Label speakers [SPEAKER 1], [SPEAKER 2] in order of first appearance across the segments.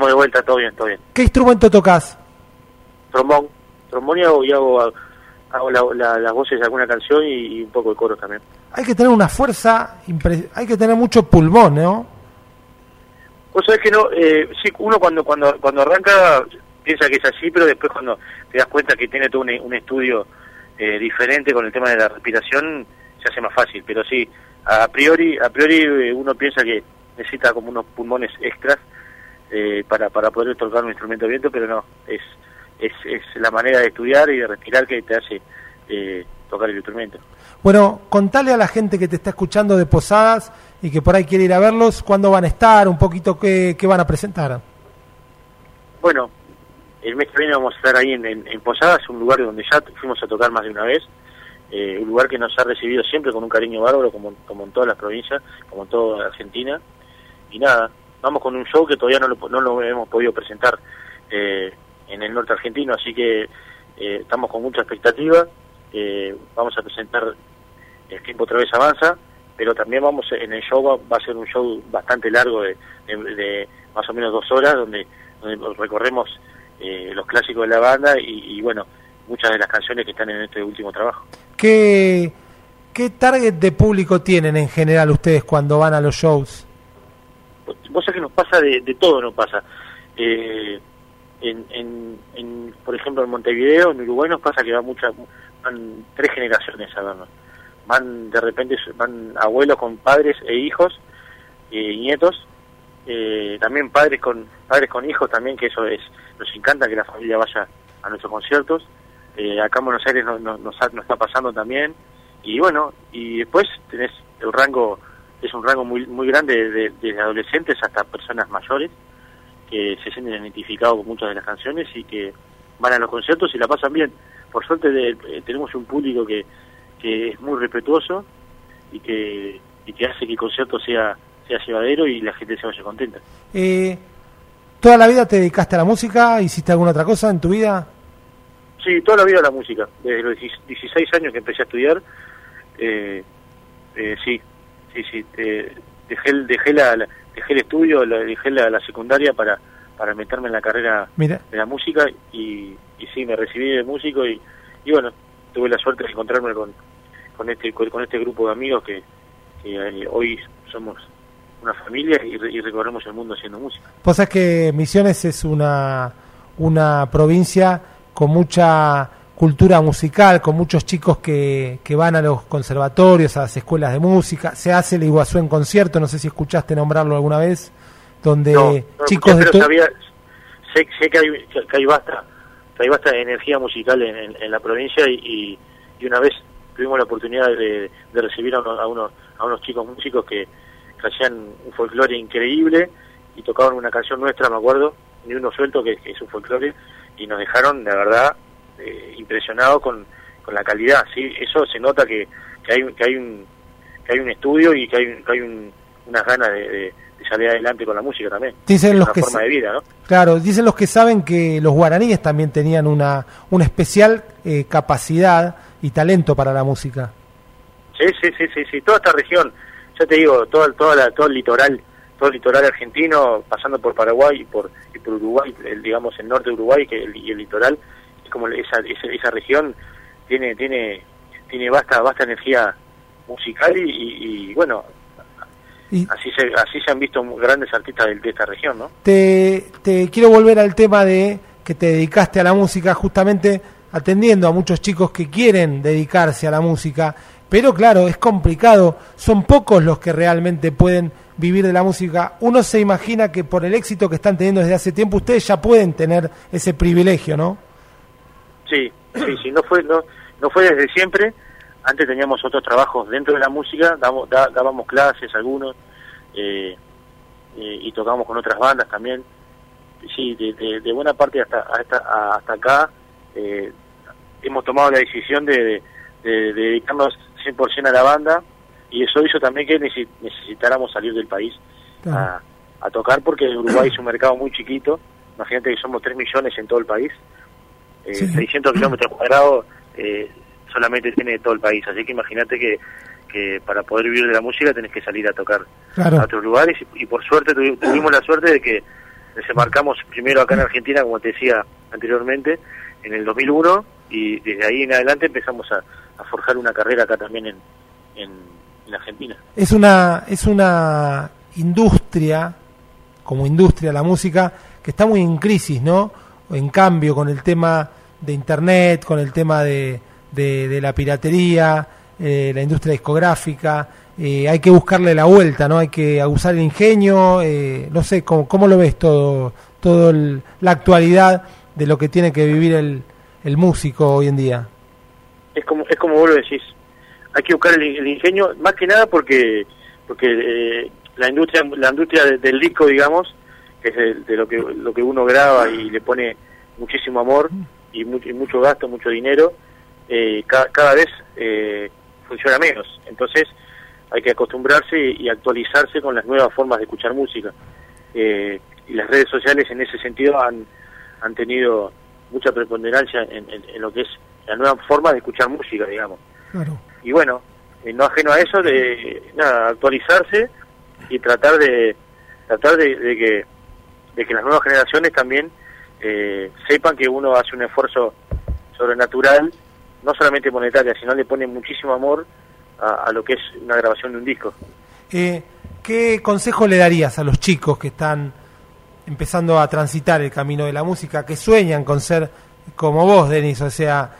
[SPEAKER 1] estamos de vuelta, todo bien, todo bien.
[SPEAKER 2] ¿Qué instrumento tocas?
[SPEAKER 1] Trombón, trombón y hago, y hago, hago las voces de alguna canción y, un poco de coro también.
[SPEAKER 2] Hay que tener una fuerza, hay que tener mucho pulmón, ¿no?
[SPEAKER 1] Vos sabés que no, eh, sí, uno cuando, cuando, cuando arranca piensa que es así, pero después cuando te das cuenta que tiene todo un, estudio eh, diferente con el tema de la respiración, se hace más fácil, pero sí, a priori, a priori eh, uno piensa que necesita como unos pulmones extras eh, para, para poder tocar un instrumento de viento, pero no, es, es, es la manera de estudiar y de respirar que te hace eh, tocar el instrumento.
[SPEAKER 2] Bueno, contale a la gente que te está escuchando de Posadas y que por ahí quiere ir a verlos, cuándo van a estar, un poquito qué, qué van a presentar.
[SPEAKER 1] Bueno, el mes que viene vamos a estar ahí en, en, Posadas, un lugar donde ya fuimos a tocar más de una vez, eh, un lugar que nos ha recibido siempre con un cariño bárbaro, como, como en todas las provincias, como en toda Argentina. Y nada, vamos con un show que todavía no lo, no lo hemos podido presentar eh, en el norte argentino, así que eh, estamos con mucha expectativa. Eh, vamos a presentar El tiempo otra vez avanza, pero también vamos en el show, va, a ser un show bastante largo de, de, más o menos dos horas, donde, donde recorremos los clásicos de la banda y, y, bueno, muchas de las canciones que están en este último trabajo.
[SPEAKER 2] ¿Qué, ¿Qué target de público tienen en general ustedes cuando van a los shows?
[SPEAKER 1] Vos sabés que nos pasa de, todo, nos pasa. Eh, en, en, por ejemplo, en Montevideo, en Uruguay nos pasa que va muchas, van tres generaciones a vernos. Van, de repente, van abuelos con padres e hijos y nietos. Eh, también padres con padres con hijos también, que eso es, nos encanta que la familia vaya a nuestros conciertos. Eh, acá en Buenos Aires nos, nos, nos está pasando también. Y bueno, y después tenés el rango es un rango muy muy grande desde adolescentes hasta personas mayores que se sienten identificados con muchas de las canciones y que van a los conciertos y la pasan bien. Por suerte eh, tenemos un público que, que es muy respetuoso y que, y que hace que el concierto sea, sea llevadero y la gente se vaya contenta.
[SPEAKER 2] Eh, ¿Toda la vida te dedicaste a la música? ¿Hiciste alguna otra cosa en tu vida?
[SPEAKER 1] Sí, toda la vida a la música. Desde los 16 años que empecé a estudiar, eh, eh, sí, sí, sí, dejé, dejé, la, dejé el estudio, dejé la, la, secundaria para, para meterme en la carrera de la música y, y sí, me recibí de músico y, y bueno, tuve la suerte de encontrarme con, con, este, con este grupo de amigos que, eh, hoy somos una familia y, y, recorremos el mundo haciendo música.
[SPEAKER 2] Pues es que Misiones es una, una provincia con mucha cultura musical, con muchos chicos que, que van a los conservatorios, a las escuelas de música. Se hace el Iguazú en concierto, no sé si escuchaste nombrarlo alguna vez, donde chicos de
[SPEAKER 1] sé, sé, que, hay, que hay basta, que hay basta energía musical en, en, la provincia y, y, una vez tuvimos la oportunidad de, de recibir a, a, unos, a unos chicos músicos que, hacían un folclore increíble y tocaban una canción nuestra, me acuerdo, ni uno suelto que, que es un folclore, y nos dejaron, de verdad, impresionado con, con la calidad, ¿sí? Eso se nota que, que, hay, que, hay, un, que hay un estudio y que hay, que hay un, unas ganas de, salir adelante con la música también.
[SPEAKER 2] Dicen los que forma de vida, ¿no? Claro, dicen los que saben que los guaraníes también tenían una, una especial eh, capacidad y talento para la música.
[SPEAKER 1] Sí, sí, sí, sí, sí, toda esta región, ya te digo, todo, toda la, todo el litoral, todo el litoral argentino, pasando por Paraguay y por, y por Uruguay, el, digamos el norte de Uruguay que y el litoral, como esa, esa, región tiene tiene tiene vasta vasta energía musical y, bueno así se así se han visto grandes artistas de, esta región no
[SPEAKER 2] te, te quiero volver al tema de que te dedicaste a la música justamente atendiendo a muchos chicos que quieren dedicarse a la música pero claro es complicado. Son pocos los que realmente pueden vivir de la música. Uno se imagina que por el éxito que están teniendo desde hace tiempo ustedes ya pueden tener ese privilegio no
[SPEAKER 1] Sí, sí, sí, no fue, no, no fue desde siempre. Antes teníamos otros trabajos dentro de la música, dábamos, dábamos clases algunos eh, eh, y tocábamos con otras bandas también. Sí, de, buena parte hasta hasta, hasta acá eh, hemos tomado la decisión de, de, dedicarnos 100% a la banda y eso hizo también que necesitáramos salir del país a, a tocar porque Uruguay es un mercado muy chiquito. Imagínate que somos 3 millones en todo el país eh, 600 kilómetros cuadrados eh, solamente tiene todo el país, así que imagínate que, que para poder vivir de la música tenés que salir a tocar a otros lugares. Y, por suerte tuvimos la suerte de que desembarcamos primero acá en Argentina, como te decía anteriormente, en el 2001 y desde ahí en adelante empezamos a, forjar una carrera acá también en, en, Argentina.
[SPEAKER 2] Es una, es una industria, como industria la música, que está muy en crisis, ¿no? En cambio, con el tema de Internet, con el tema de, de, la piratería, eh, la industria discográfica, eh, hay que buscarle la vuelta, ¿no? Hay que usar el ingenio, eh, no sé, ¿cómo, ¿cómo, lo ves todo, todo la actualidad de lo que tiene que vivir el, el músico hoy en día?
[SPEAKER 1] Es como, es como vos lo decís, hay que buscar el, ingenio, más que nada porque porque eh, la industria la industria del disco, digamos, que es de, lo que lo que uno graba y le pone muchísimo amor y, mucho gasto, mucho dinero, eh, cada, vez eh, funciona menos. Entonces hay que acostumbrarse y, actualizarse con las nuevas formas de escuchar música. y las redes sociales en ese sentido han, han tenido mucha preponderancia en, lo que es la nueva forma de escuchar música, digamos. Y bueno, eh, no ajeno a eso, de nada, actualizarse y tratar de tratar de, que de que las nuevas generaciones también eh, sepan que uno hace un esfuerzo sobrenatural, no solamente monetaria, sino le pone muchísimo amor a, lo que es una grabación de un disco.
[SPEAKER 2] Eh, ¿Qué consejo le darías a los chicos que están empezando a transitar el camino de la música, que sueñan con ser como vos, Denis, o sea,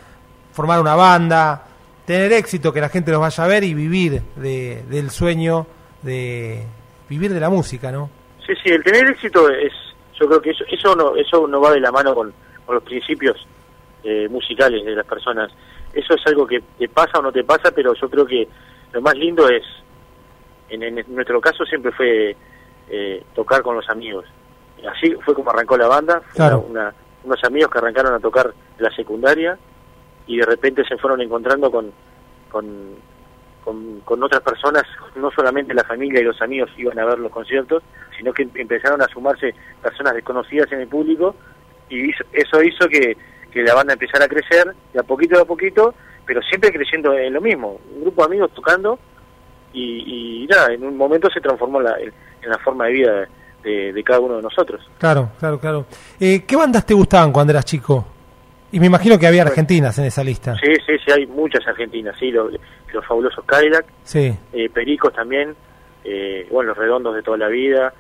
[SPEAKER 2] formar una banda, tener éxito, que la gente los vaya a ver y vivir de, del sueño de vivir de la música, ¿no?
[SPEAKER 1] Sí, sí, el tener éxito es, yo creo que eso, eso no, eso no va de la mano con, los principios eh, musicales de las personas. Eso es algo que te pasa o no te pasa, pero yo creo que lo más lindo es, en, nuestro caso siempre fue eh, tocar con los amigos así fue como arrancó la banda, unos amigos que arrancaron a tocar en la secundaria y de repente se fueron encontrando con, con, con, otras personas, no solamente la familia y los amigos iban a ver los conciertos, sino que empezaron a sumarse personas desconocidas en el público y eso hizo que, que la banda empezara a crecer de a poquito a poquito, pero siempre creciendo en lo mismo, un grupo de amigos tocando y, y nada, en un momento se transformó la, en la forma de vida de, cada uno de nosotros.
[SPEAKER 2] Claro, claro, claro. Eh, ¿Qué bandas te gustaban cuando eras chico? Y me imagino que había argentinas en esa lista.
[SPEAKER 1] Sí, sí, sí, hay muchas argentinas, sí, los, fabulosos Cadillac,
[SPEAKER 2] sí.
[SPEAKER 1] Eh, Pericos también, eh, bueno, los redondos de toda la vida,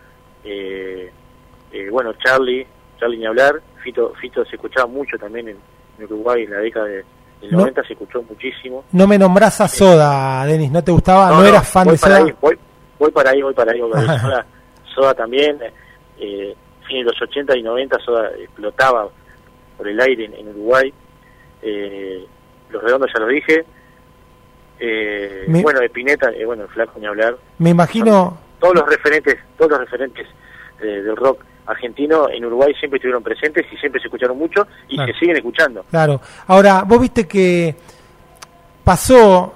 [SPEAKER 1] bueno, Charlie, Charlie ni hablar, Fito, Fito se escuchaba mucho también en, Uruguay en la década de, del 90, se escuchó muchísimo.
[SPEAKER 2] No me nombrás a Soda, Denis, ¿no te gustaba? ¿No, eras fan de Soda?
[SPEAKER 1] voy, voy para ahí, voy para ahí, voy para ahí. Soda también, eh, fin de los 80 y 90 Soda explotaba por el aire en, Uruguay. Eh, los redondos ya lo dije. Eh, bueno, de Pineta, eh, bueno, el flaco ni hablar.
[SPEAKER 2] Me imagino...
[SPEAKER 1] todos los referentes, todos los referentes eh, del rock argentino en Uruguay siempre estuvieron presentes y siempre se escucharon mucho y se siguen escuchando.
[SPEAKER 2] Claro. Ahora, vos viste que pasó,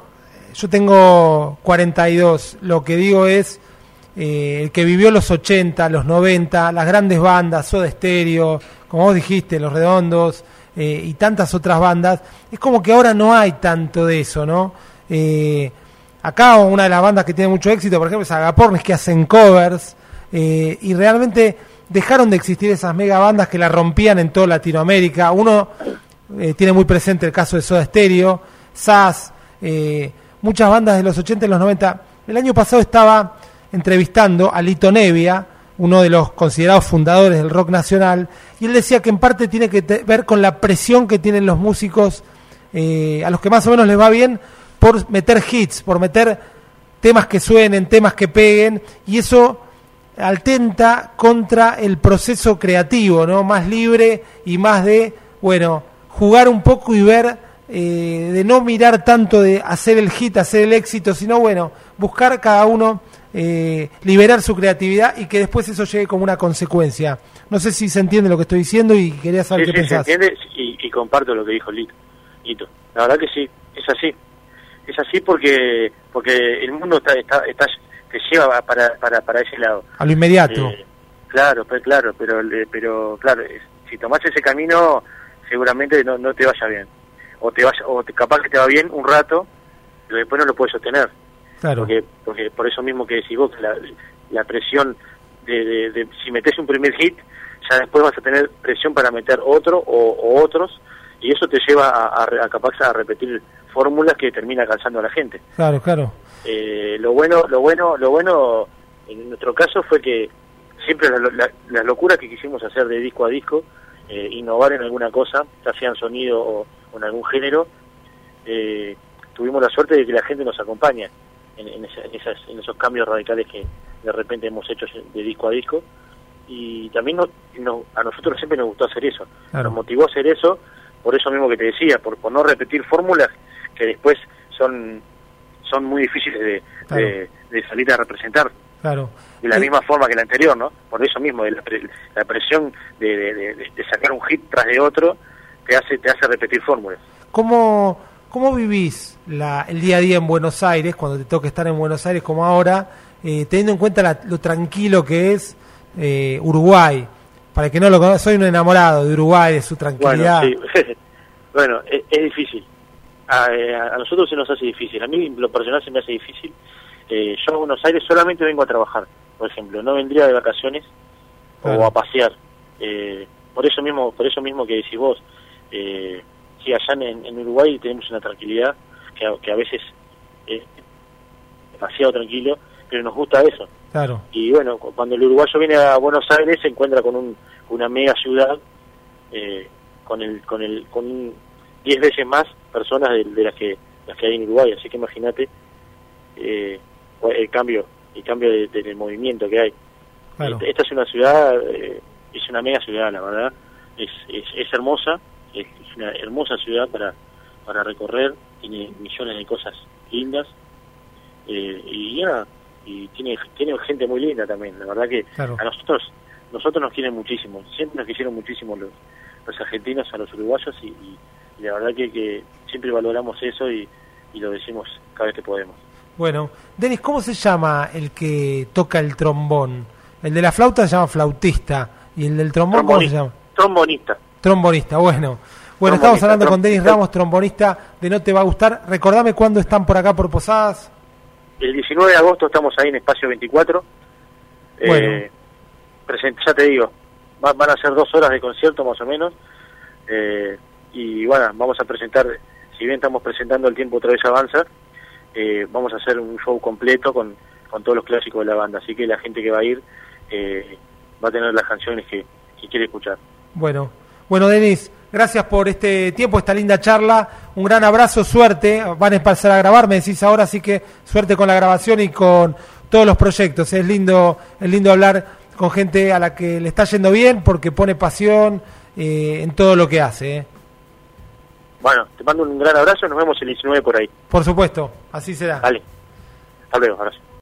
[SPEAKER 2] yo tengo 42, lo que digo es eh, el que vivió los 80, los 90, las grandes bandas, Soda Stereo, como vos dijiste, Los Redondos eh, y tantas otras bandas, es como que ahora no hay tanto de eso, ¿no? Eh, acá una de las bandas que tiene mucho éxito, por ejemplo, es Agapornis, que hacen covers y realmente dejaron de existir esas mega bandas que la rompían en toda Latinoamérica. Uno tiene muy presente el caso de Soda Stereo, SAS, muchas bandas de los 80 y los 90. El año pasado estaba entrevistando a Lito Nevia, uno de los considerados fundadores del rock nacional, él decía que en parte tiene que ver con la presión que tienen los músicos, eh, a los que más o menos les va bien, por meter hits, por meter temas que suenen, temas que peguen, y eso atenta contra el proceso creativo, ¿no? Más libre y más de, bueno, jugar un poco y ver, eh, de no mirar tanto de hacer el hit, hacer el éxito, sino, bueno, buscar cada uno eh, liberar su creatividad y que después eso llegue como una consecuencia. No sé si se entiende lo que estoy diciendo y quería saber qué sí, pensás.
[SPEAKER 1] Se entiende y, comparto lo que dijo Lito. Lito. La verdad que sí, es así. Es así porque porque el mundo está, está, está te lleva para, para, para ese lado.
[SPEAKER 2] A lo inmediato.
[SPEAKER 1] Eh, claro, pues, claro, pero pero claro, si tomás ese camino seguramente no, no te vaya bien. O te vaya, o capaz que te va bien un rato, pero después no lo puedes sostener. Porque, porque por eso mismo que decís vos, la, la presión de, si metes un primer hit, ya después vas a tener presión para meter otro o, otros, y eso te lleva a, a, capaz a repetir fórmulas que termina cansando a la gente.
[SPEAKER 2] Claro, claro.
[SPEAKER 1] Eh, lo bueno, lo bueno, lo bueno en nuestro caso fue que siempre las locuras que quisimos hacer de disco a disco, eh, innovar en alguna cosa, ya sea en sonido o, en algún género, eh, tuvimos la suerte de que la gente nos acompaña en, en, esos cambios radicales que de repente hemos hecho de disco a disco. Y también a nosotros siempre nos gustó hacer eso, nos motivó a hacer eso, por eso mismo que te decía, por, por no repetir fórmulas que después son son muy difíciles de, de, salir a representar.
[SPEAKER 2] Claro.
[SPEAKER 1] De la misma forma que la anterior, ¿no? Por eso mismo, de la, presión de, de, sacar un hit tras de otro, te hace, te hace repetir fórmulas.
[SPEAKER 2] ¿Cómo, cómo vivís la, el día a día en Buenos Aires, cuando te toca estar en Buenos Aires como ahora, eh, teniendo en cuenta lo tranquilo que es eh, Uruguay? Para que no lo conozca, soy un enamorado de Uruguay, de su tranquilidad.
[SPEAKER 1] Bueno, bueno es, difícil. Eh, a, nosotros se nos hace difícil. A mí, lo personal, se me hace difícil. yo a Buenos Aires solamente vengo a trabajar, por ejemplo. No vendría de vacaciones o a pasear. por eso mismo por eso mismo que decís vos. Eh, sí, allá en, Uruguay tenemos una tranquilidad que a, que a veces es demasiado tranquilo, pero nos gusta eso.
[SPEAKER 2] Claro.
[SPEAKER 1] Y bueno, cuando el uruguayo viene a Buenos Aires se encuentra con un, una mega ciudad eh, con el con el con 10 veces más personas de, las que las que hay en Uruguay, así que imagínate eh, el cambio el cambio de, movimiento que hay. Esta, es una ciudad eh, es una mega ciudad, la verdad. Es, es, es hermosa, es, una hermosa ciudad para, para recorrer, tiene millones de cosas lindas eh, y ya y tiene tiene gente muy linda también la verdad que a nosotros nosotros nos quieren muchísimo siempre nos quisieron muchísimo los, los argentinos a los uruguayos y, la verdad que, que, siempre valoramos eso y, y lo decimos cada vez que podemos.
[SPEAKER 2] Bueno Denis cómo se llama el que toca el trombón el de la flauta se llama flautista y el del trombón cómo se llama
[SPEAKER 1] trombonista
[SPEAKER 2] trombonista bueno bueno, estamos hablando con Denis Ramos, trombonista de No Te Va a Gustar. Recordame cuándo están por acá por Posadas.
[SPEAKER 1] El 19 de agosto estamos ahí en Espacio 24. Eh, ya te digo, van a ser dos horas de concierto más o menos. Eh, y bueno, vamos a presentar, si bien estamos presentando El Tiempo otra vez avanza, eh, vamos a hacer un show completo con, con todos los clásicos de la banda. Así que la gente que va a ir va a tener las canciones que, que quiere escuchar.
[SPEAKER 2] Bueno, bueno, Denis, gracias por este tiempo, esta linda charla. Un gran abrazo, suerte. Van a empezar a grabar, me decís ahora, así que suerte con la grabación y con todos los proyectos. Es lindo, es lindo hablar con gente a la que le está yendo bien porque pone pasión eh, en todo lo que hace. Eh.
[SPEAKER 1] Bueno, te mando un gran abrazo, nos vemos el 19 por ahí.
[SPEAKER 2] Por supuesto, así será.
[SPEAKER 1] Vale, hasta luego, abrazo.